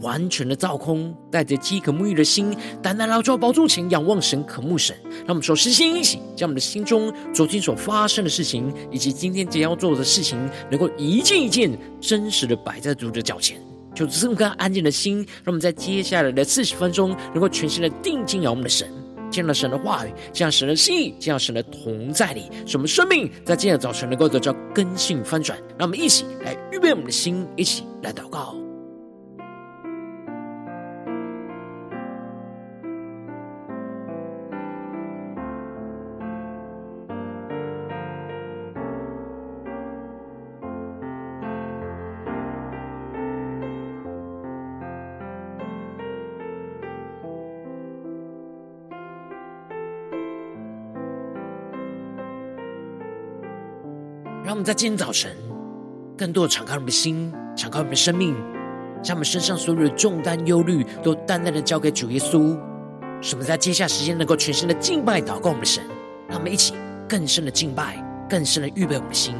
完全的造空，带着饥渴沐浴的心，单单来到宝座前，仰望神、渴慕神。让我们说身心一起，将我们的心中昨天所发生的事情，以及今天将要做的事情，能够一件一件真实的摆在主的脚前。求这么个安静的心，让我们在接下来的四十分钟，能够全心的定睛仰我们的神。见了神的话语，见了神的心意，见了神的同在里，使我们生命在今天的早晨能够得到根性翻转。让我们一起来预备我们的心，一起来祷告。让我们在今天早晨，更多的敞开我们的心，敞开我们的生命，将我们身上所有的重担、忧虑，都淡淡的交给主耶稣。使我们在接下时间能够全身的敬拜、祷告我们的神。让我们一起更深的敬拜，更深的预备我们的心。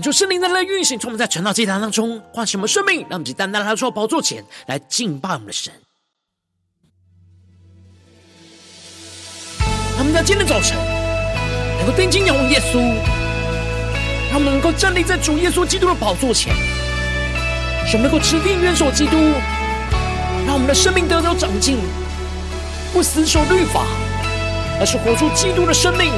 恳求圣灵的来运行，从我们在晨祷祭坛当中唤醒我们生命，让我们以单单来到宝座前来敬拜我们的神。他们在今天早晨能够定睛仰望耶稣，让我们能够站立在主耶稣基督的宝座前，使能够持定元首基督，让我们的生命得到长进，不死守律法，而是活出基督的生命。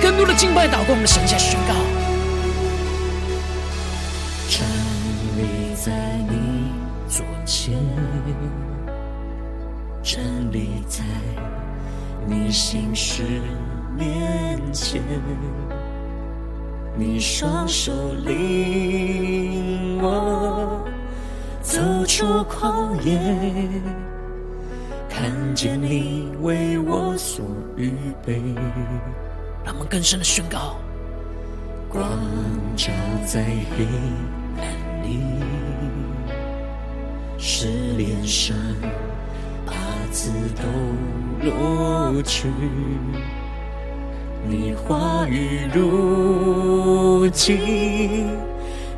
更多的敬拜祷告，我们的神下宣告：站立在你左前，站立在你心事面前，你双手领我走出旷野，看见你为我所预备。让我们更深的宣告：光照在黑暗里，是脸上痚子都落去。你话语如金，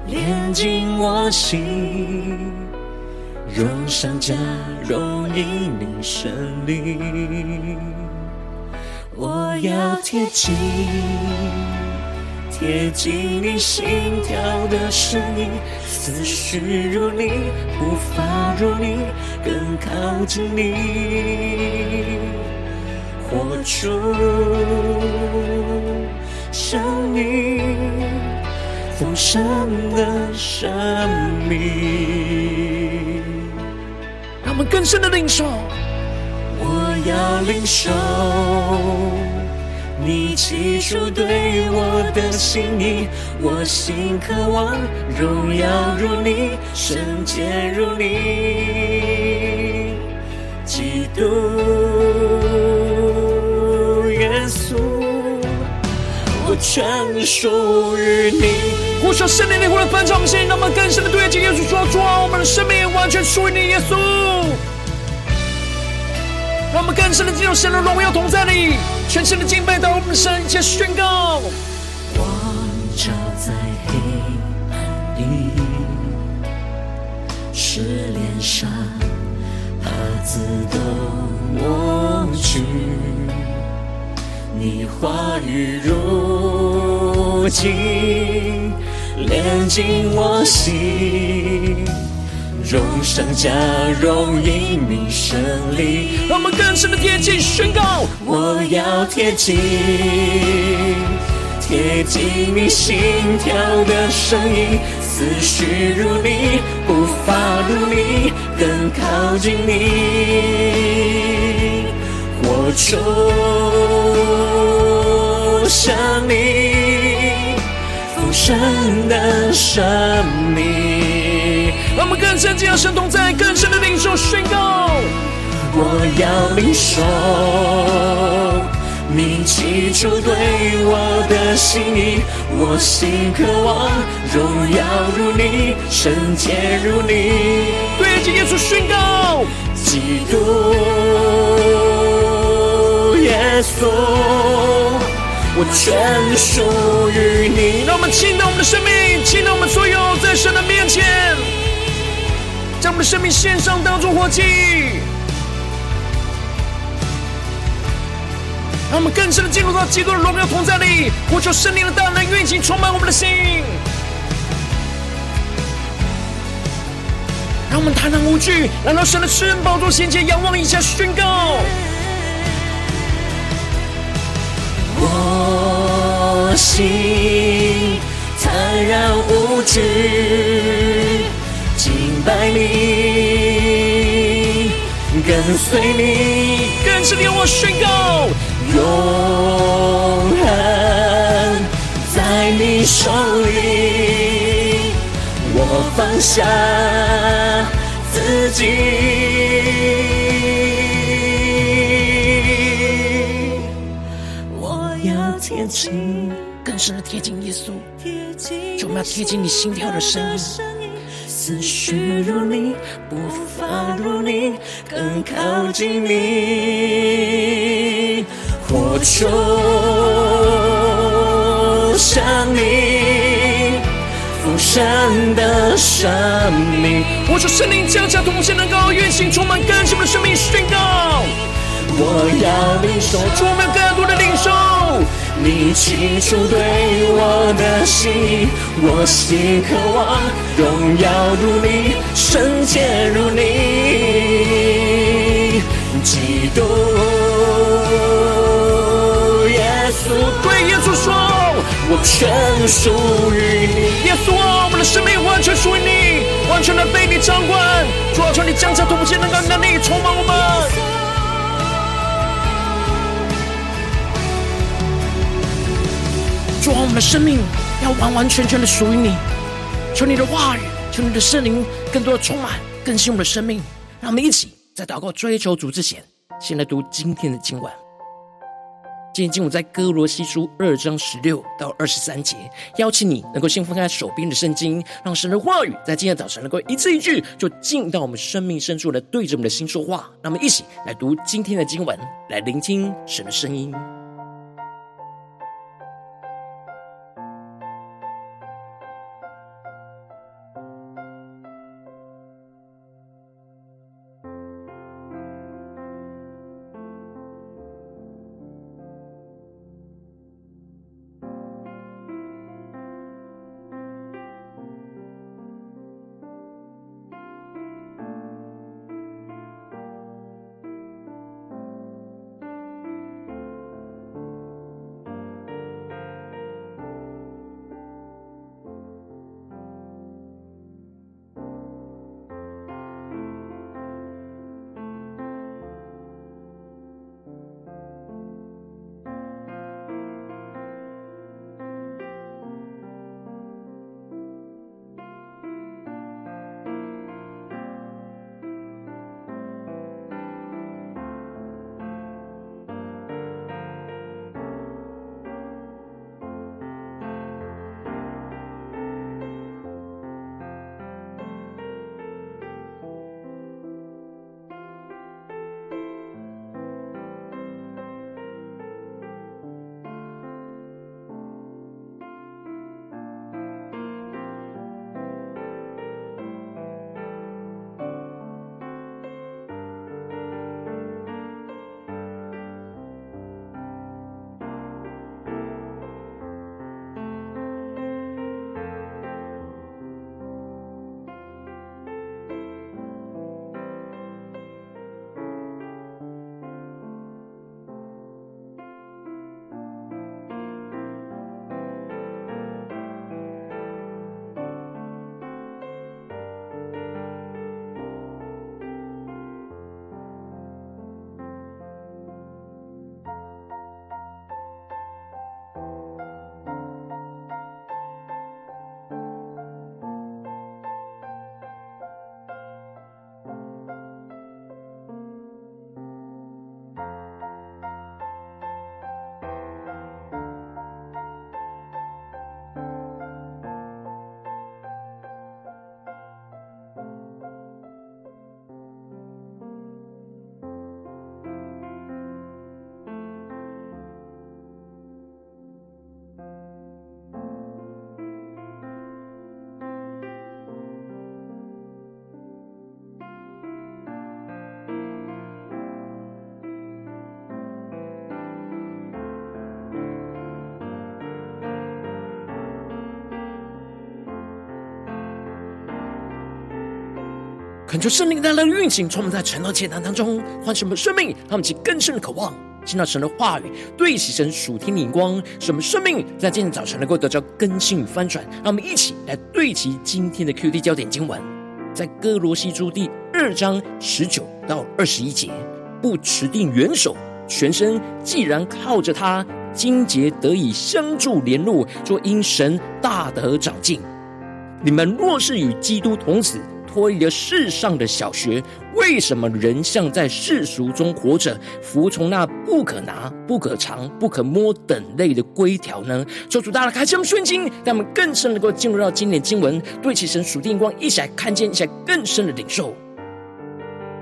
炼净我心，若上加荣因你胜利。我要贴近，贴近你心跳的声音，思绪如你，步伐如你，更靠近你，活出生命丰盛的生命。让我们更深的领受。要领受你起初对我的心意，我心渴望荣耀如你，圣洁如你，基督耶稣，我全属于你。呼求圣灵的灵的翻唱线，让我们更深的对接耶稣说：主啊，我们的生命完全属于你，耶稣。让我们更深的进入神的荣耀同在里，全新的敬拜到我们的神前宣告。光照在黑暗里，使脸上痚子都抹去。你话语如金，炼净我心，荣上加荣因你胜利。让我们更深的贴近宣告，我要贴近，贴近你心跳的声音，思绪如你，步伐如你，更靠近你，活出像你丰盛的生命。让我们更深进入神同在，更深的领受宣告。我要领受你起初对我的心意，我心渴望荣耀如你，圣洁如你。对着耶稣宣告，基督耶稣，我全属于你。让我们倾倒我们的生命，倾倒我们所有，在神的面前，将我们的生命献上，当作活祭。让我们更深的进入到基督的荣耀同在里，呼求圣灵的大能运行，充满我们的心。让我们坦然无惧，来到神的施恩宝座前前，仰望一下，宣告：我心坦然无惧，敬拜你，跟随你，更深的仰望宣告。永恒在你手里，我放下自己，我要贴近，更深的贴近耶稣，就我们要贴近你心跳的声音，思绪如你，步伐如你，更靠近你。活出像你丰盛的生命，活出圣灵降下同在能够运行充满更新的生命宣告。我要领受，主我们更多的领受，你起初对我的心意，我心渴望荣耀如你，圣洁如你，基督耶稣。对耶稣说：“我全属于你，耶稣啊，我们的生命完全属于你，完全的被你掌管。主啊，求你降下突破性能够能力充满我们。主啊，我们的生命要完完全全的属于你。求你的话语，求你的圣灵更多的充满更新我们的生命。让我们一起在祷告追求主之前，先来读今天的经文。”今天经文在歌罗西书二章十六到二十三节，邀请你能够先翻开手边的圣经，让神的话语在今天早晨能够一字一句就进到我们生命深处来对着我们的心说话。让我们一起来读今天的经文，来聆听神的声音。恳求圣灵带来的运行，充满在晨祷祭坛当中，唤醒我们生命，让我们起更深的渴望，听到神的话语，对齐神属天的眼光，使我们生命在今天早晨能够得到更新与翻转。让我们一起来对齐今天的 QD 焦点经文，在歌罗西书第二章十九到二十一节，不持定元首，全身既然靠着他，筋节得以相助联络，就因神大得长进。你们若是与基督同死，脱离了世上的小学，为什么人像在世俗中活着，服从那不可拿、不可尝、不可摸等类的规条呢？求主大家开启我们顺经，让我们更深能够进入到经典经文，对齐神属天光，一起来看见，一起来更深的领受。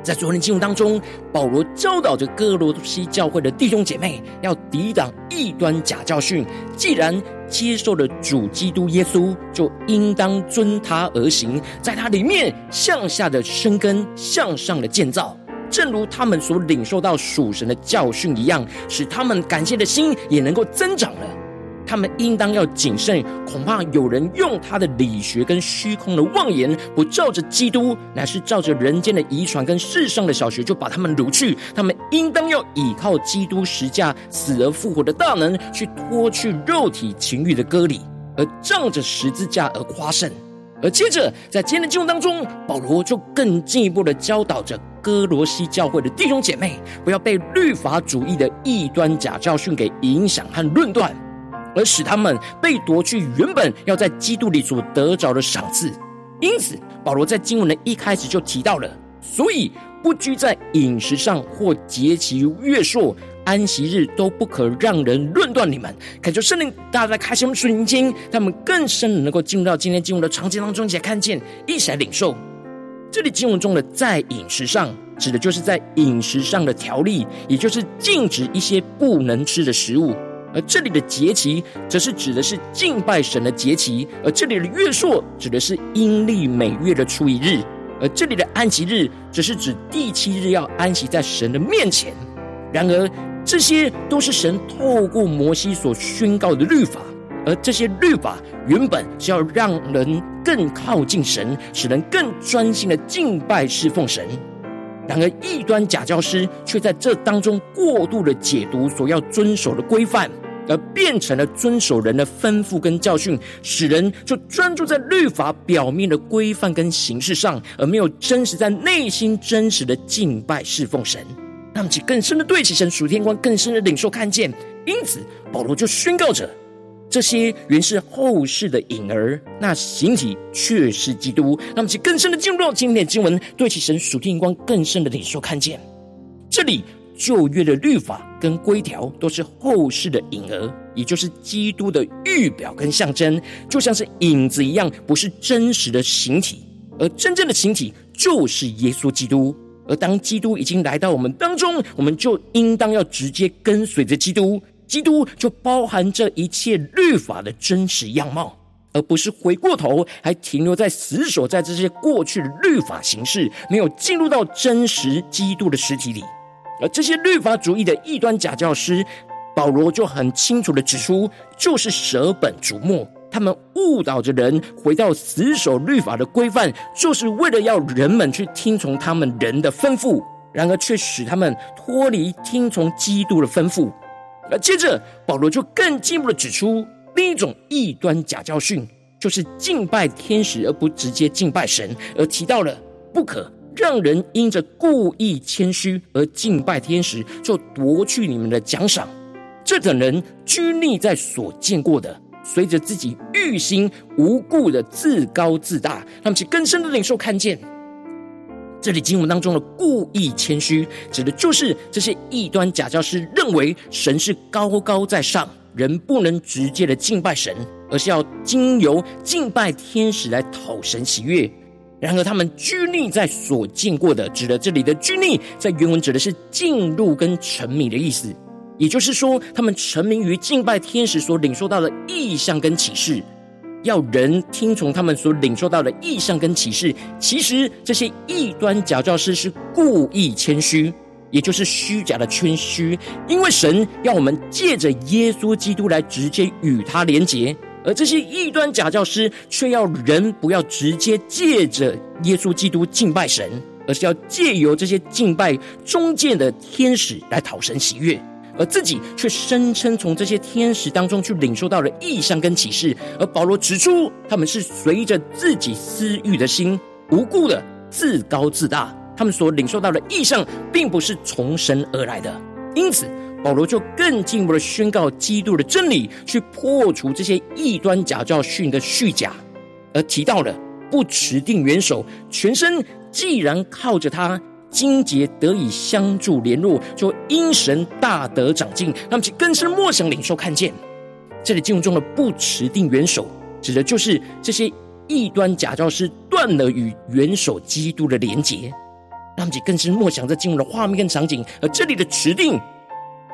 在昨天经文当中，保罗教导着歌罗西教会的弟兄姐妹，要抵挡异端假教训。既然接受了主基督耶稣，就应当遵他而行，在他里面向下的生根，向上的建造，正如他们所领受到属神的教训一样，使他们感谢的心也能够增长了。他们应当要谨慎，恐怕有人用他的理学跟虚空的妄言，不照着基督，乃是照着人间的遗传跟世上的小学，就把他们掳去。他们应当要倚靠基督十架死而复活的大能，去脱去肉体情欲的割礼，而仗着十字架而夸胜。而接着在今天的经文当中，保罗就更进一步的教导着哥罗西教会的弟兄姐妹，不要被律法主义的异端假教训给影响和论断。而使他们被夺去原本要在基督里所得着的赏赐，因此保罗在经文的一开始就提到了，所以不拘在饮食上或节期、月朔、安息日都不可让人论断你们。恳求圣灵大家在开启我们属灵经，他们更深的能够进入到今天经文的场景当中，一起来看见，一起来领受。这里经文中的在饮食上，指的就是在饮食上的条例，也就是禁止一些不能吃的食物。而这里的节期，则是指的是敬拜神的节期；而这里的月朔，指的是阴历每月的初一日；而这里的安息日，则是指第七日要安息在神的面前。然而，这些都是神透过摩西所宣告的律法，而这些律法原本是要让人更靠近神，使人更专心的敬拜侍奉神。然而，异端假教师却在这当中过度的解读所要遵守的规范，而变成了遵守人的吩咐跟教训，使人就专注在律法表面的规范跟形式上，而没有真实在内心真实的敬拜侍奉神。那么，其更深的对齐神属天光，更深的领受看见。因此，保罗就宣告着。这些原是后世的影儿，那形体却是基督。让我们更深的进入到今天的经文，对其神属天光更深的领受看见。这里旧约的律法跟规条都是后世的影儿，也就是基督的预表跟象征，就像是影子一样，不是真实的形体。而真正的形体就是耶稣基督。而当基督已经来到我们当中，我们就应当要直接跟随着基督。基督就包含这一切律法的真实样貌，而不是回过头还停留在死守在这些过去的律法形式，没有进入到真实基督的实体里。而这些律法主义的异端假教师，保罗就很清楚的指出，就是舍本逐末，他们误导着人回到死守律法的规范，就是为了要人们去听从他们人的吩咐，然而却使他们脱离听从基督的吩咐。而接着，保罗就更进一步的指出，另一种异端假教训，就是敬拜天使而不直接敬拜神，而提到了不可让人因着故意谦虚而敬拜天使，就夺去你们的奖赏。这等人拘泥在所见过的，随着自己欲心无故的自高自大，他们其更深的领受看见。这里经文当中的故意谦虚，指的就是这些异端假教师认为神是高高在上，人不能直接的敬拜神，而是要经由敬拜天使来讨神喜悦。然而，他们拘泥在所见过的，指的这里的拘泥，在原文指的是进入跟沉迷的意思，也就是说，他们沉迷于敬拜天使所领受到的异象跟启示。要人听从他们所领受到的异象跟启示，其实这些异端假教师是故意谦虚，也就是虚假的谦虚。因为神要我们借着耶稣基督来直接与他连结，而这些异端假教师却要人不要直接借着耶稣基督敬拜神，而是要借由这些敬拜中间的天使来讨神喜悦，而自己却声称从这些天使当中去领受到了异象跟启示。而保罗指出，他们是随着自己私欲的心，无故的自高自大，他们所领受到的异象，并不是从神而来的。因此，保罗就更进一步的宣告基督的真理，去破除这些异端假教训的虚假，而提到了不持定元首，全身既然靠着他经节得以相助联络，就因神大得长进，那么其更深默想领受看见。这里经文中的不持定元首，指的就是这些异端假教师断了与元首基督的连结，那么其更深默想这经文的画面跟场景，而这里的持定。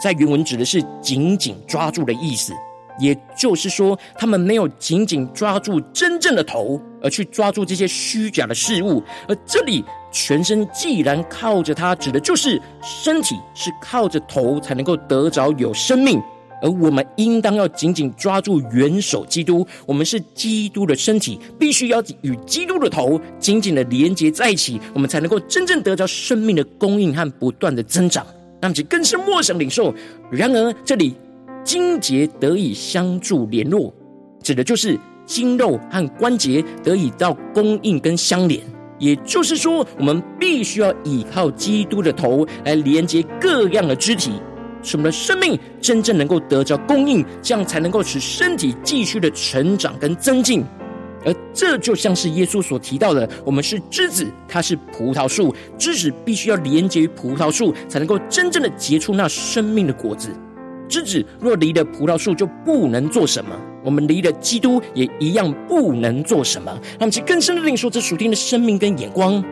在原文指的是紧紧抓住的意思，也就是说，他们没有紧紧抓住真正的头，而去抓住这些虚假的事物。而这里全身既然靠着它，指的就是身体是靠着头才能够得着有生命。而我们应当要紧紧抓住元首基督，我们是基督的身体，必须要与基督的头紧紧的连接在一起，我们才能够真正得着生命的供应和不断的增长。让其更是陌生领受。然而，这里筋节得以相助联络，指的就是筋肉和关节得以到供应跟相连。也就是说，我们必须要依靠基督的头来连接各样的肢体，使我们的生命真正能够得着供应，这样才能够使身体继续的成长跟增进。而这就像是耶稣所提到的，我们是枝子，它是葡萄树，枝子必须要连接于葡萄树，才能够真正的结出那生命的果子。枝子若离了葡萄树，就不能做什么。我们离了基督，也一样不能做什么。那么，其更深的领受这属天的生命跟眼光。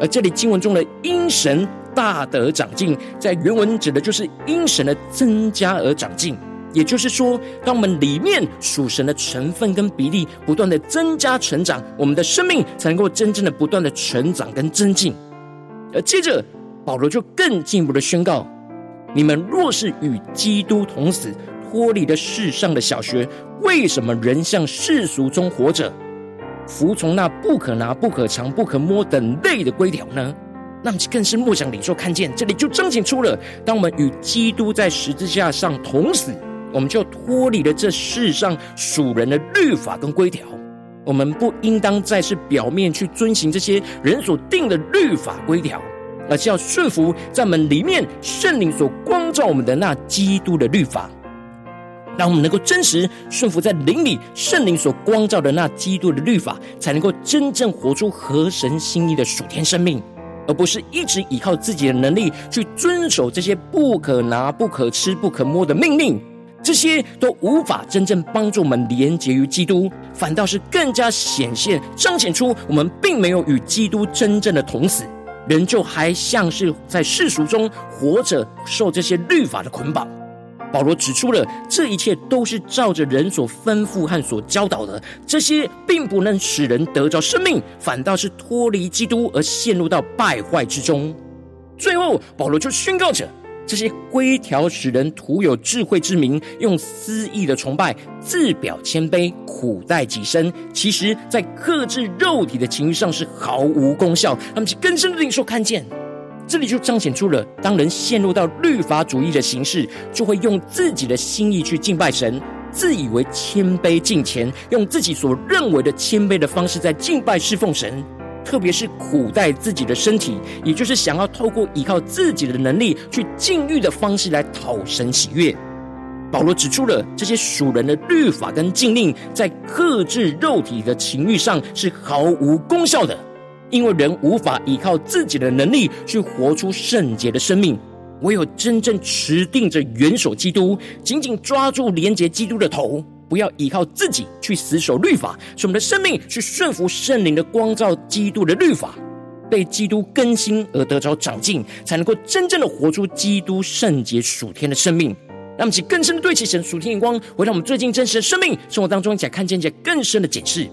而这里经文中的因神大得长进，在原文指的就是因神的增加而长进。也就是说，当我们里面属神的成分跟比例不断的增加成长，我们的生命才能够真正的不断的成长跟增进。而接着，保罗就更进一步的宣告：你们若是与基督同死，脱离了世上的小学，为什么仍像世俗中活着，服从那不可拿、不可尝、不可摸等类的规条呢？那么，更是默想领受看见，这里就彰显出了，当我们与基督在十字架上同死。我们就脱离了这世上属人的律法跟规条，我们不应当再是表面去遵行这些人所定的律法规条，而是要顺服在我们里面圣灵所光照我们的那基督的律法，让我们能够真实顺服在灵里圣灵所光照的那基督的律法，才能够真正活出合神心意的属天生命，而不是一直依靠自己的能力去遵守这些不可拿、不可吃、不可摸的命令。这些都无法真正帮助我们连结于基督，反倒是更加显现、彰显出我们并没有与基督真正的同死，仍旧还像是在世俗中活着，受这些律法的捆绑。保罗指出了这一切都是照着人所吩咐和所教导的，这些并不能使人得着生命，反倒是脱离基督而陷入到败坏之中。最后，保罗就宣告着。这些规条使人徒有智慧之名，用私意的崇拜，自表谦卑，苦待己身。其实，在克制肉体的情欲上是毫无功效。他们是更深的领受看见，这里就彰显出了，当人陷入到律法主义的形式，就会用自己的心意去敬拜神，自以为谦卑敬虔，用自己所认为的谦卑的方式在敬拜侍奉神。特别是苦待自己的身体，也就是想要透过依靠自己的能力去禁欲的方式来讨神喜悦。保罗指出了这些属人的律法跟禁令，在克制肉体的情欲上是毫无功效的，因为人无法依靠自己的能力去活出圣洁的生命，唯有真正持定着元首基督，紧紧抓住连结基督的头。不要依靠自己去死守律法，使我们的生命去顺服圣灵的光照，基督的律法，被基督更新而得着长进，才能够真正的活出基督圣洁属天的生命。让我们更深的对齐神属天眼光，回到我们最近真实的生命生活当中，一起来看见一些更深的解释。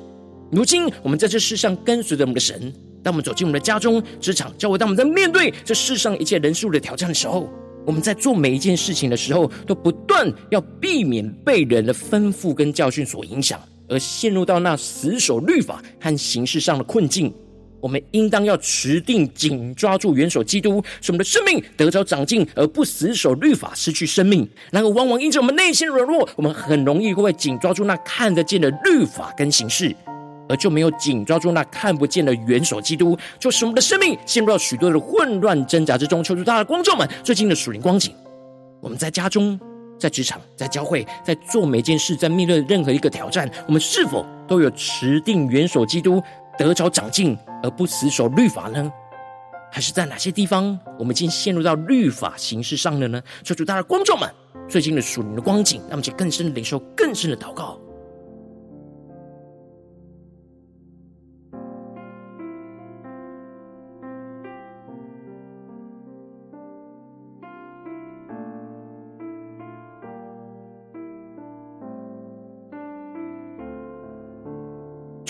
如今我们在这世上跟随着我们的神，当我们走进我们的家中、职场、教会，当我们在面对这世上一切人数的挑战的时候。我们在做每一件事情的时候，都不断要避免被人的吩咐跟教训所影响，而陷入到那死守律法和形式上的困境。我们应当要持定紧抓住元首基督，使我们的生命得着长进，而不死守律法，失去生命。然而，往往因着我们内心软弱，我们很容易会紧抓住那看得见的律法跟形式，而就没有紧抓住那看不见的元首基督，就使我们的生命陷入到许多的混乱挣扎之中。求主，大家观众们，最近的属灵光景，我们在家中、在职场、在教会、在做每件事、在面对任何一个挑战，我们是否都有持定元首基督？得着长进而不死守律法呢？还是在哪些地方我们已经陷入到律法形式上了呢？求主，大家观众们，最近的属灵的光景，让我们更深的领受，更深的祷告。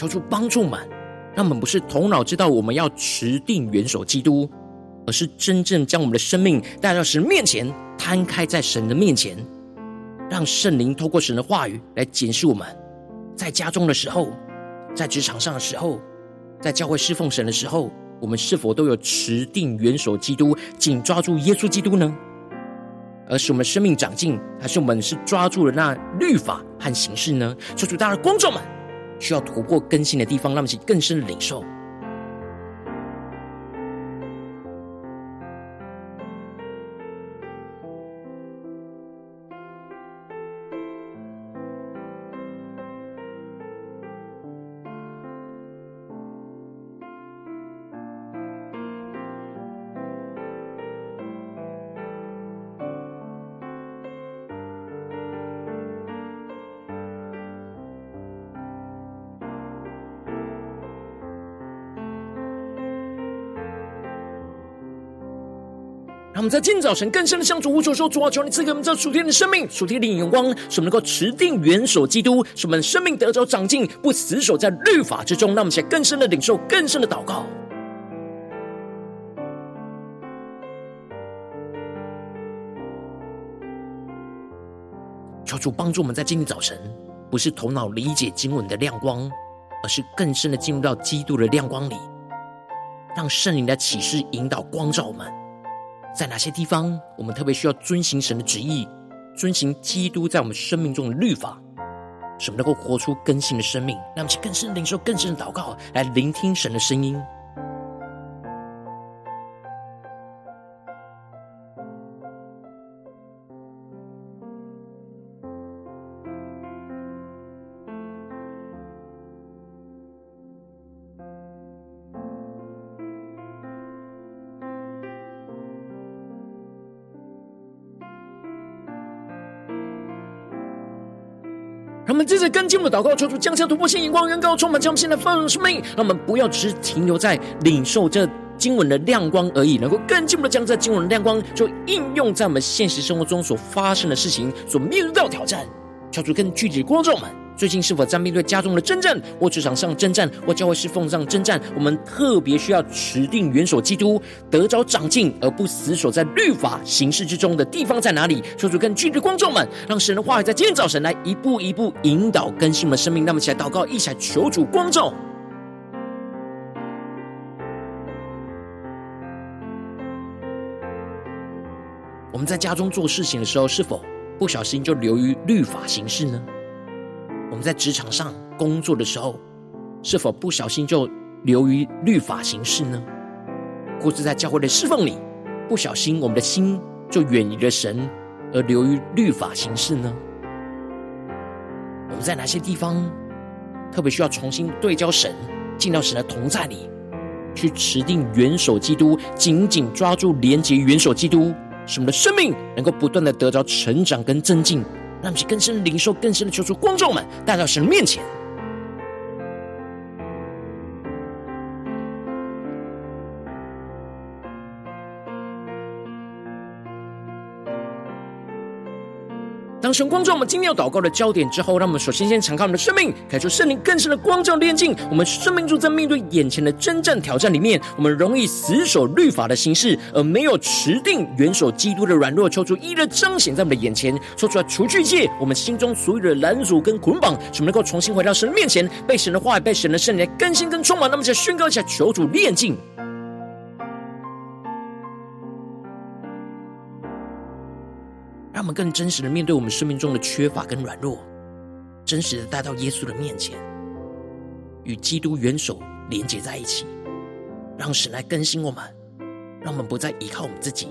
求主帮助们。让我们不是头脑知道我们要持定元首基督，而是真正将我们的生命带到神面前，摊开在神的面前，让圣灵透过神的话语来检视我们，在家中的时候，在职场上的时候，在教会侍奉神的时候，我们是否都有持定元首基督，紧抓住耶稣基督呢？而是我们生命长进，还是我们是抓住了那律法和形式呢？求主，大家观众们。需要突破更新的地方，让我们更深的领受。们在今早晨更深的向主呼求说：主啊，求你赐给我们这属天的生命、属天的眼光，使我们能够持定元首基督，使我们生命得着长进，不死守在律法之中。让我们起来更深的领受、更深的祷告。求主帮助我们在今天早晨，不是头脑理解经文的亮光，而是更深的进入到基督的亮光里，让圣灵的启示引导光照我们。在哪些地方，我们特别需要遵行神的旨意，遵行基督在我们生命中的律法，什么能够活出更新的生命，让我们去更深领受、更深的祷告，来聆听神的声音。我们接着跟进我们的祷告，求主降下突破性眼光，远高充满将我们现在放生命。让我们不要只是停留在领受这经文的亮光而已，能够更进一步的将这经文的亮光，就应用在我们现实生活中所发生的事情，所面对到挑战，敲出更具体的观众们。最近是否在面对家中的征战，或职场上征战，或教会侍奉上征战？我们特别需要持定元首基督，得着长进，而不死守在律法形式之中的地方在哪里？求主跟军的观众们，让神的话语在今天早晨来一步一步引导更新我们的生命。那么，起来祷告，一起来求主光照。我们在家中做事情的时候，是否不小心就流于律法形式呢？我们在职场上工作的时候，是否不小心就流于律法形式呢？或是在教会的侍奉里，不小心我们的心就远离了神，而流于律法形式呢？我们在哪些地方特别需要重新对焦神，进到神的同在里，去持定元首基督，紧紧抓住连结元首基督，使我们的生命能够不断的得着成长跟增进。那么更深的灵兽，更深的求主光照们带到神面前。当神光照我们今天要祷告的焦点之后，让我们首先先敞开我们的生命，开出圣灵更深的光照炼净。我们生命中在面对眼前的征战挑战里面，我们容易死守律法的形式，而没有持定元首基督的软弱，求主一一彰显在我们的眼前，说出来除去一切我们心中所有的拦阻跟捆绑，使我们能够重新回到神面前，被神的话语、被神的圣灵更新跟充满。那么就宣告一下，求主炼净。让我们更真实的面对我们生命中的缺乏跟软弱，真实的带到耶稣的面前，与基督元首连接在一起，让神来更新我们，让我们不再依靠我们自己。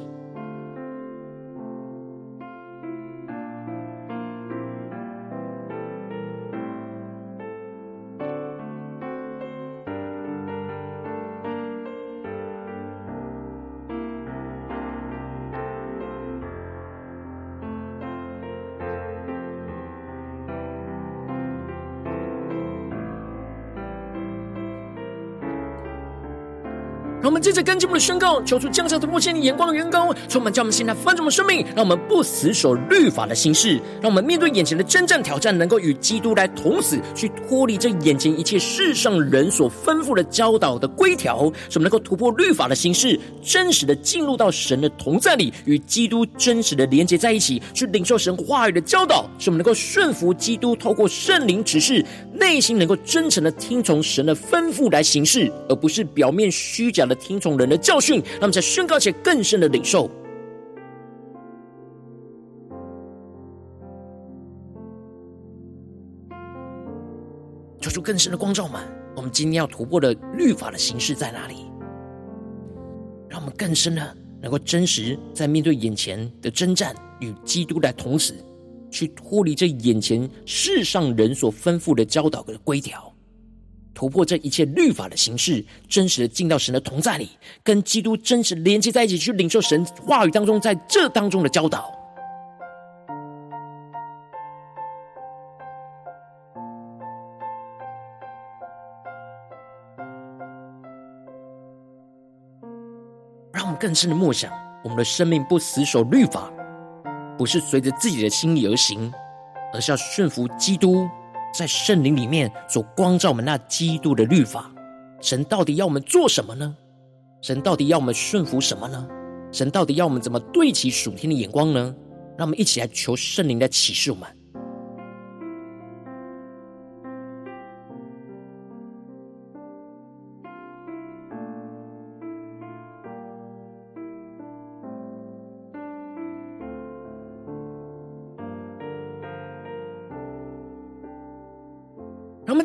接着跟进我们的宣告，求出降下突破性的眼光的远高，充满叫我们现在翻转我们生命，让我们不死守律法的形式，让我们面对眼前的征战挑战，能够与基督来同死，去脱离这眼前一切世上人所吩咐的教导的规条，使我们能够突破律法的形式，真实的进入到神的同在里，与基督真实的连接在一起，去领受神话语的教导，使我们能够顺服基督，透过圣灵指示，内心能够真诚的听从神的吩咐来行事，而不是表面虚假的。听从人的教训，让我们在宣告且更深的领受，求出更深的光照们。我们今天要突破的律法的形式在哪里？让我们更深的能够真实在面对眼前的征战，与基督来同死，去脱离这眼前世上人所吩咐的教导的规条。突破这一切律法的形式，真实的进到神的同在里，跟基督真实连接在一起，去领受神话语当中在这当中的教导，让我们更深的默想，我们的生命不死守律法，不是随着自己的心意而行，而是要顺服基督。在圣灵里面所光照我们那基督的律法，神到底要我们做什么呢？神到底要我们顺服什么呢？神到底要我们怎么对齐属天的眼光呢？让我们一起来求圣灵来启示我们。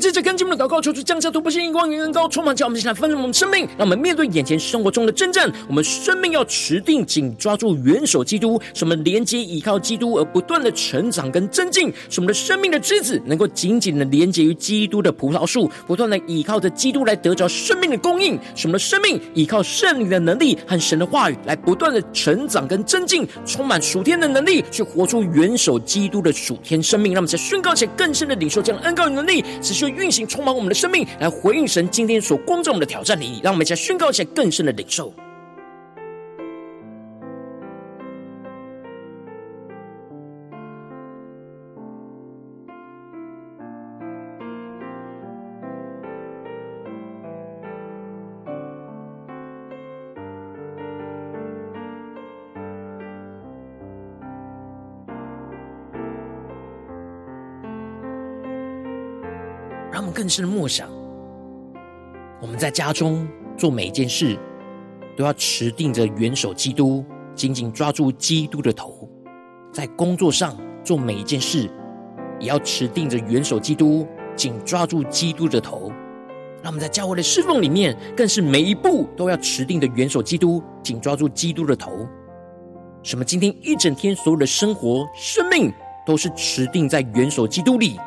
接着跟进我们的祷告，求主降下突破性、眼光、远远高，充满叫我们现在丰盛我们生命，让我们面对眼前生活中的征战，我们生命要持定紧抓住元首基督，使我们连接依靠基督而不断的成长跟增进，使我们的生命的枝子能够紧紧的连接于基督的葡萄树，不断的依靠着基督来得着生命的供应，使我们的生命依靠圣灵的能力和神的话语来不断的成长跟增进，充满属天的能力，去活出元首基督的属天生命，让我们在宣告且更深的领受这样的恩膏与能力，持续运行充满我们的生命，来回应神今天所关照我们的挑战你，让我们在宣告一下更深的领受。让我们更深的默想，我们在家中做每一件事，都要持定着元首基督，紧紧抓住基督的头；在工作上做每一件事，也要持定着元首基督，紧抓住基督的头。让我们在教会的侍奉里面，更是每一步都要持定的元首基督，紧抓住基督的头。什么？今天一整天所有的生活、生命，都是持定在元首基督里。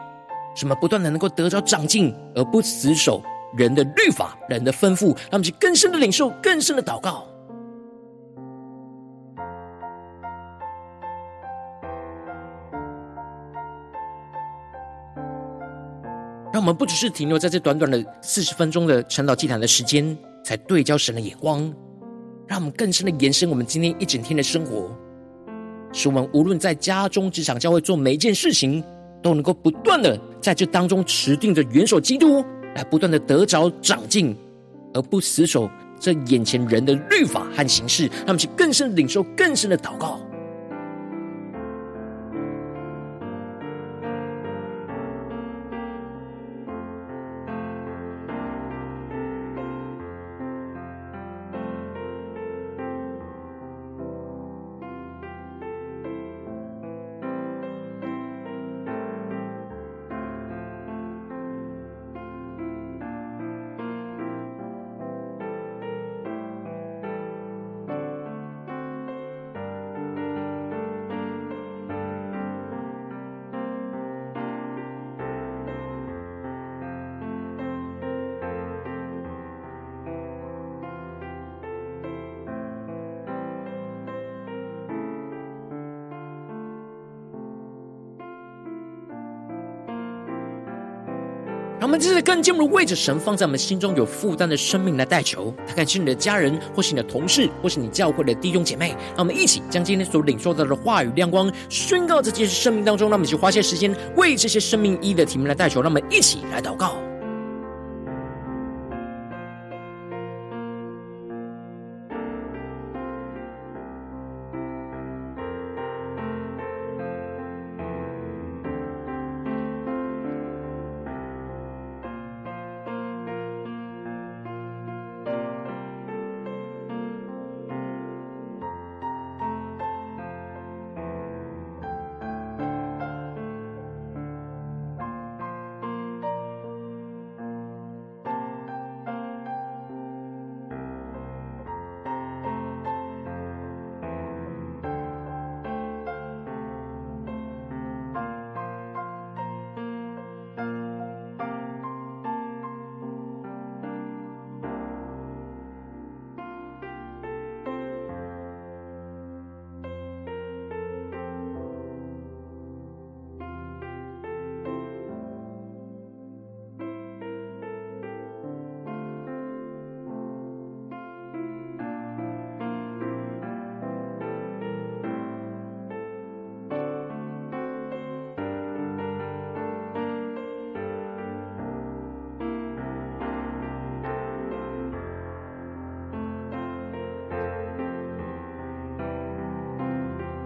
什么不断的能够得着长进，而不死守人的律法、人的吩咐，让我们去更深的领受、更深的祷告，让我们不只是停留在这短短的四十分钟的晨祷祭坛的时间，才对焦神的眼光，让我们更深的延伸我们今天一整天的生活，使我们无论在家中、职场、教会做每一件事情，都能够不断的在这当中持定着元首基督，来不断的得着长进，而不死守这眼前人的律法和形式，他们去更深领受更深的祷告。我们这次更进一步为着神放在我们心中有负担的生命来代求，他可能是你的家人，或是你的同事，或是你教会的弟兄姐妹。让我们一起将今天所领受到的话语亮光宣告在这些生命当中。让我们一起花些时间为这些生命一的题目来代求。让我们一起来祷告。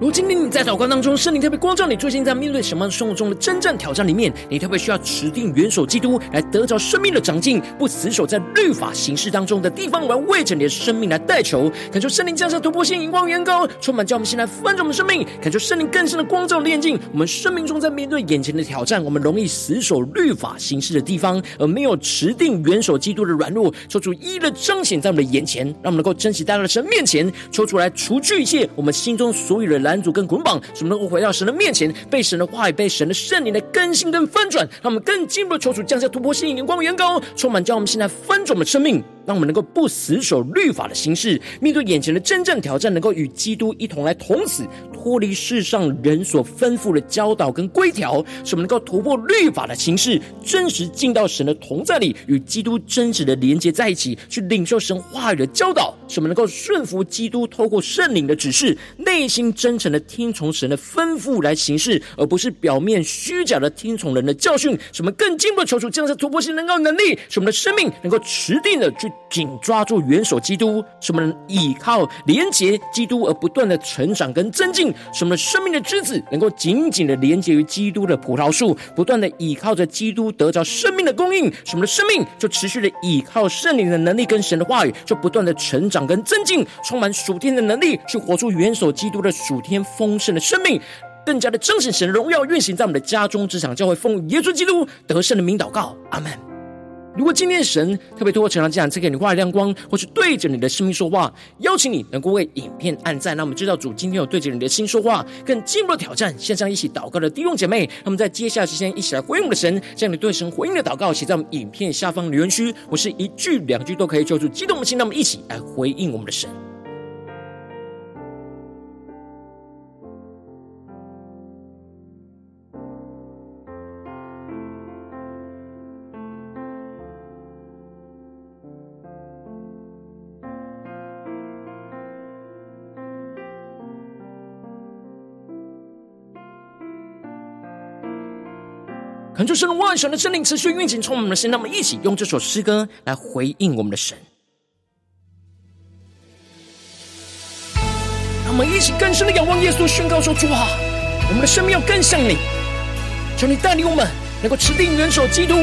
如今天你在祷告当中，圣灵特别光照你，最近在面对什么生活中的真正挑战里面，你特别需要持定元首基督来得着生命的长进，不死守在律法形式当中的地方，我要为着你的生命来代求，恳求圣灵降下突破性、荧光、圆高，充满叫我们先来翻转我们生命，恳求圣灵更深的光照、炼净我们生命中在面对眼前的挑战，我们容易死守律法形式的地方，而没有持定元首基督的软弱，求主一一的彰显在我们的眼前，让我们能够珍惜带到神面前，求主来除去一切我们心中所有的拦阻跟捆绑，使我们能够回到神的面前，被神的话语、被神的圣灵的更新跟翻转，让我们更进一步的求主降下突破性、眼光、远高，充满将我们现在翻转的生命。让我们能够不死守律法的形式，面对眼前的真正挑战，能够与基督一同来同死，脱离世上人所吩咐的教导跟规条，使我们能够突破律法的形式，真实进到神的同在里，与基督真实的连接在一起，去领受神话语的教导，使我们能够顺服基督，透过圣灵的指示，内心真诚的听从神的吩咐来行事，而不是表面虚假的听从人的教训。使我们更进一步求主降下突破性能够能力，使我们的生命能够持定的去。紧抓住元首基督，使我们依靠连结基督而不断的成长跟增进，使我们生命的枝子能够紧紧的连接于基督的葡萄树，不断的依靠着基督得着生命的供应，使我们的生命就持续的依靠圣灵的能力跟神的话语，就不断的成长跟增进，充满属天的能力，去活出元首基督的属天丰盛的生命，更加的彰显神荣耀运行在我们的家中、职场、教会，奉耶稣基督得胜的名祷告，阿门。如果今天神特别透过成长这样赐给你话语亮光，或是对着你的生命说话，邀请你能够为影片按赞，那我们知道主今天有对着你的心说话，更进一步的挑战。线上一起祷告的弟兄姐妹，那么在接下来时间一起来回应我们的神，将你对神回应的祷告写在我们影片下方留言区，我是一句两句都可以救助激动的心，那么一起来回应我们的神。恳求神的万神的圣灵持续运行，充满我们的心。那么一起用这首诗歌来回应我们的神。那么一起更深的仰望耶稣，宣告说：主啊，我们的生命要更像你。求你带领我们，能够持定元首基督，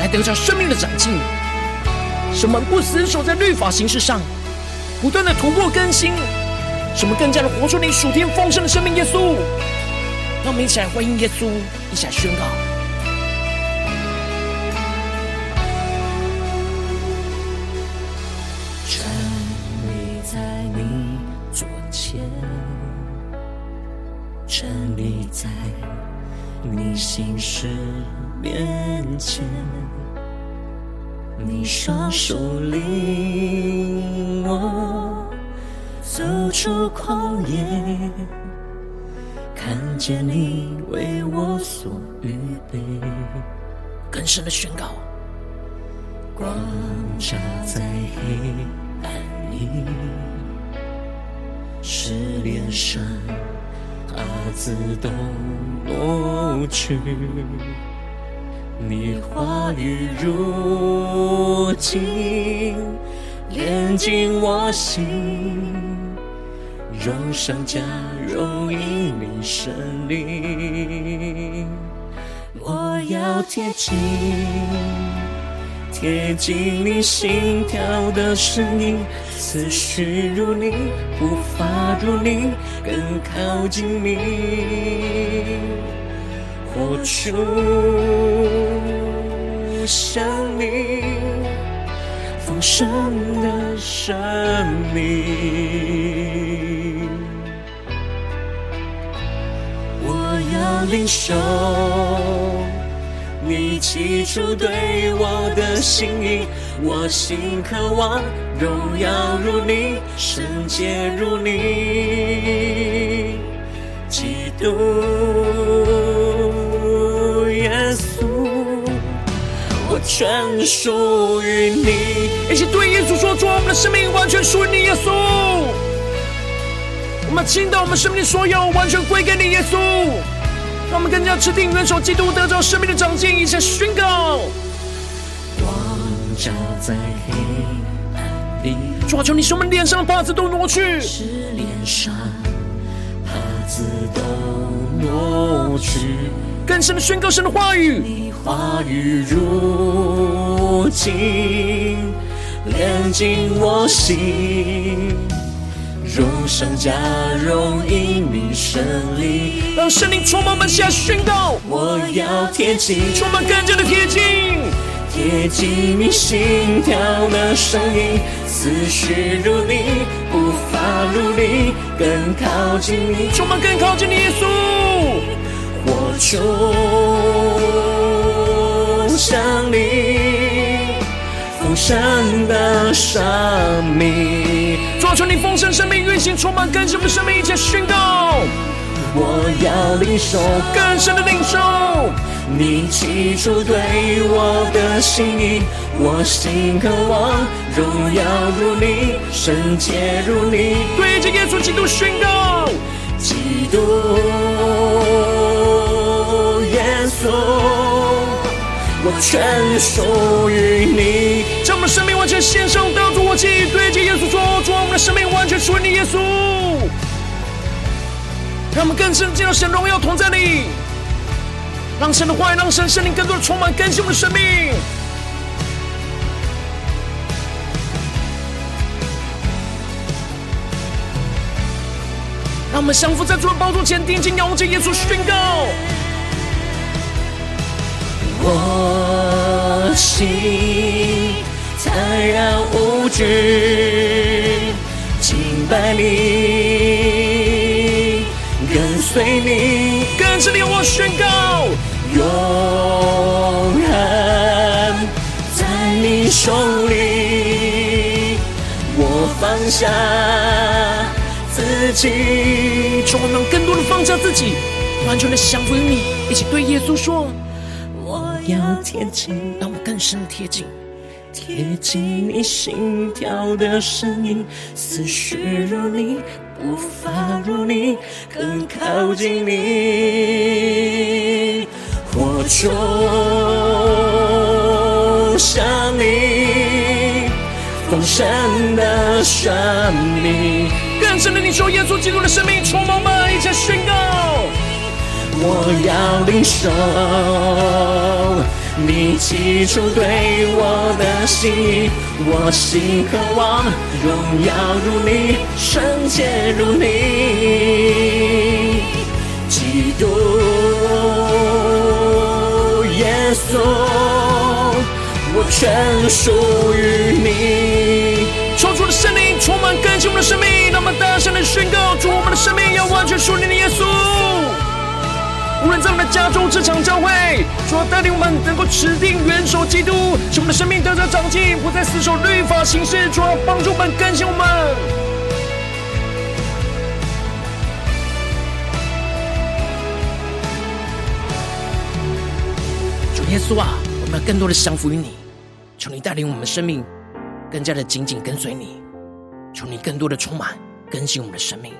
来得着生命的长进。什么不死守在律法形式上，不断的突破更新。什么更加的活出你属天丰盛的生命，耶稣。让我们一起来欢迎耶稣，一起来宣告。你双手领我走出旷野。看见你为我所预备，更深的宣告，光照在黑暗里，使脸上瑕疵都挪去。你话语如镜，炼进我心。荣上加容，因你生灵，我要贴近，贴近你心跳的声音，思绪如你，步伐如你，更靠近你，活出生你丰盛的生命。我要领受你起初对我的心意，我心渴望荣耀如你，圣洁如你，基督全属于你。一起对耶稣说出：我们的生命完全属于你，耶稣。我们倾倒我们生命的所有，完全归给你，耶稣。让我们更加持定元首基督，得着生命的长进，一起宣告。光照在黑暗里，主啊，求你使我们脸上的瑕疵都挪去，使脸上瑕疵都挪去。更深的宣告神的话语，你话语如镜，炼净我心。荣上加荣，因你胜利，让圣灵充满们下宣告。我要贴近，充满更加的贴近，贴近你心跳的声音，思绪如你，无法如你，更靠近你，充满更靠近你，耶稣，活出像你丰盛的生命。抓住你丰盛生命运行，充满更深的生命，一切宣告。我要领受更深的领受，你起初对我的心意，我心渴望荣耀如你，圣洁如你。对着耶稣基督宣告，基督耶稣。我全属于你，将我们的生命完全献上，当作活祭，对着耶稣说：主，我们的生命完全属于你，耶稣。让我们更深进入神荣耀同在里，让神的话语，让神圣灵更多的充满更新我们的生命。让我们降服在主的宝座前，定睛仰望着耶稣宣告。我心坦然无惧，敬拜你，跟随你，跟着你我宣告，永恒在你手里，我放下自己，求我们更多的放下自己，完全的降服于你，一起对耶稣说。要贴近，让我们更深贴近，贴近你心跳的声音，思绪如你，步伐如你，更靠近你，活出生命，丰盛的生命。更深的你受耶稣基督的生命，充满吧！一起宣告：我要领受你起初对我的心意，我心渴望荣耀如你，圣洁如你，基督耶稣，我全属于你。抽出的圣灵充满更新我们的生命，让我们大声的宣告：主，我们的生命要完全属于你的耶稣。无论在我们的家中、职场、教会，主要带领我们能够持定元首基督，使我们的生命得着长进，不再死守律法行事。主要帮助我们更新我们。主耶稣啊，我们要更多的降服于你，求你带领我们的生命。更加的紧紧跟随你，求你更多的充满更新我们的生命。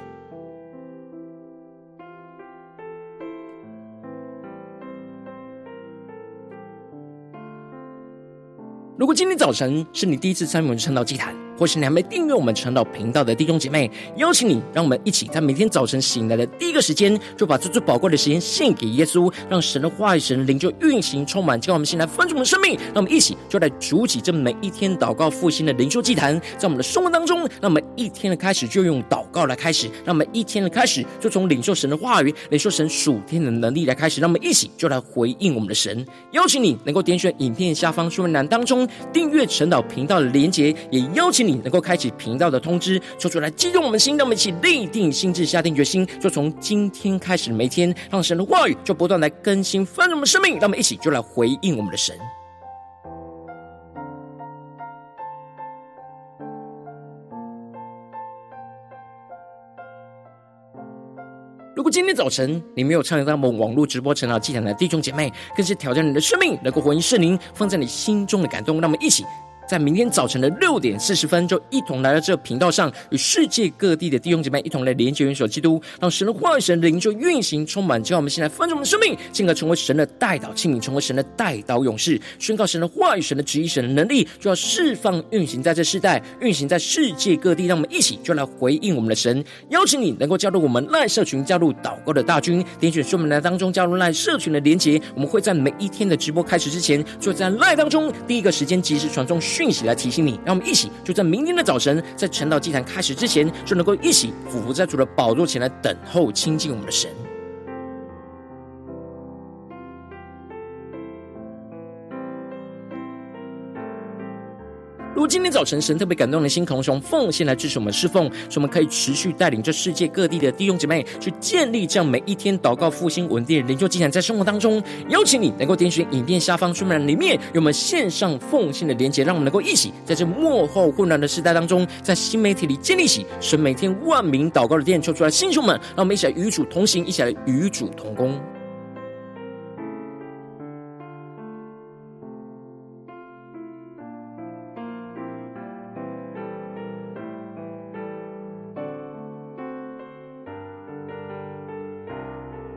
如果今天早晨是你第一次参与我们圣道祭坛，或是你还没订阅我们晨祷频道的弟兄姐妹，邀请你，让我们一起在每天早晨醒来的第一个时间，就把这最宝贵的时间献给耶稣，让神的话语、神的灵就运行充满，叫我们先来丰盛我们的生命。让我们一起就来筑起这每一天祷告复兴的灵修祭坛，在我们的生活当中，让我们一天的开始就用祷告来开始，让我们一天的开始就从领受神的话语、领受神属天的能力来开始，让我们一起就来回应我们的神。邀请你能够点选影片下方说明栏当中订阅晨祷频道的连结，也邀请你能够开启频道的通知，说出来激动我们心，让我们一起立定心志，下定决心，就从今天开始每天，让神的话语就不断来更新翻我们的生命，让我们一起就来回应我们的神。如果今天早晨你没有参与到我们网络直播晨祷祭坛的弟兄姐妹，更是挑战你的生命，能够回应圣灵放在你心中的感动，让我们一起。在明天早晨的六点四十分，就一同来到这个频道上，与世界各地的弟兄姐妹一同来连接元首基督，让神的话语、神的灵就运行充满。叫我们先来分盛我们的生命，进而成为神的代祷器皿，成为神的代祷勇士，宣告神的话语、神的旨意、神的能力，就要释放运行在这世代，运行在世界各地。让我们一起就来回应我们的神。邀请你能够加入我们赖社群，加入祷告的大军，点选说明栏当中加入赖社群的连结。我们会在每一天的直播开始之前，就在赖当中第一个时间及时传送讯息来提醒你。让我们一起就在明天的早晨，在晨祷祭坛开始之前，就能够一起俯伏在主的宝座前来等候亲近我们的神。如今天早晨神特别感动的心，可能从奉献来支持我们侍奉，使我们可以持续带领这世界各地的弟兄姐妹去建立这样每一天祷告复兴稳定的灵修祭坛，在生活当中，邀请你能够点选影片下方说明栏里面有我们线上奉献的连结，让我们能够一起在这幕后混乱的时代当中，在新媒体里建立起神每天万名祷告的殿，求出来，弟兄们，让我们一起来与主同行，一起来与主同工。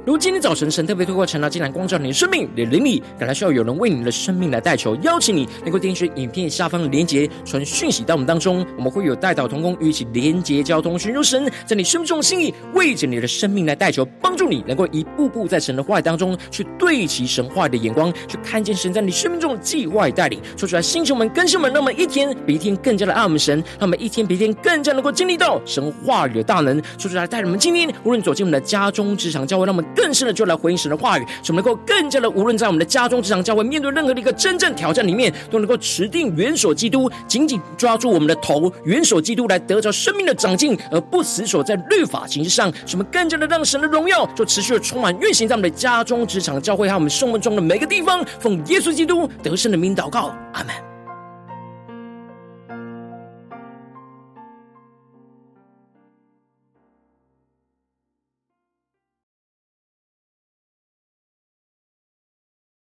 如今天早晨，神特别透过晨祷祭坛光照你的生命，你的灵里，感到需要有人为你的生命来代求，邀请你能够点选影片下方的连结，传讯息到我们当中，我们会有代祷同工与一起连结交通，寻求神在你生命中的心意，为着你的生命来代求，帮助你能够一步步在神的话语当中去对齐神话的眼光，去看见神在你生命中的计划与带领，说出来，星球们、更新们，让我们一天比一天更加的爱我们神，让我们一天比一天更加能够经历到神话语的大能，说出来，带领我们今天无论走进我们的家中、职场、教会，让我们。更深的就来回应神的话语，使我们能够更加的，无论在我们的家中、职场、教会，面对任何的一个真正挑战里面，都能够持定元首基督，紧紧抓住我们的头，元首基督来得着生命的长进，而不死守在律法形式上。使我们更加的让神的荣耀就持续的充满运行在我们的家中、职场、教会和我们生活中的每个地方。奉耶稣基督得胜的名祷告，阿门。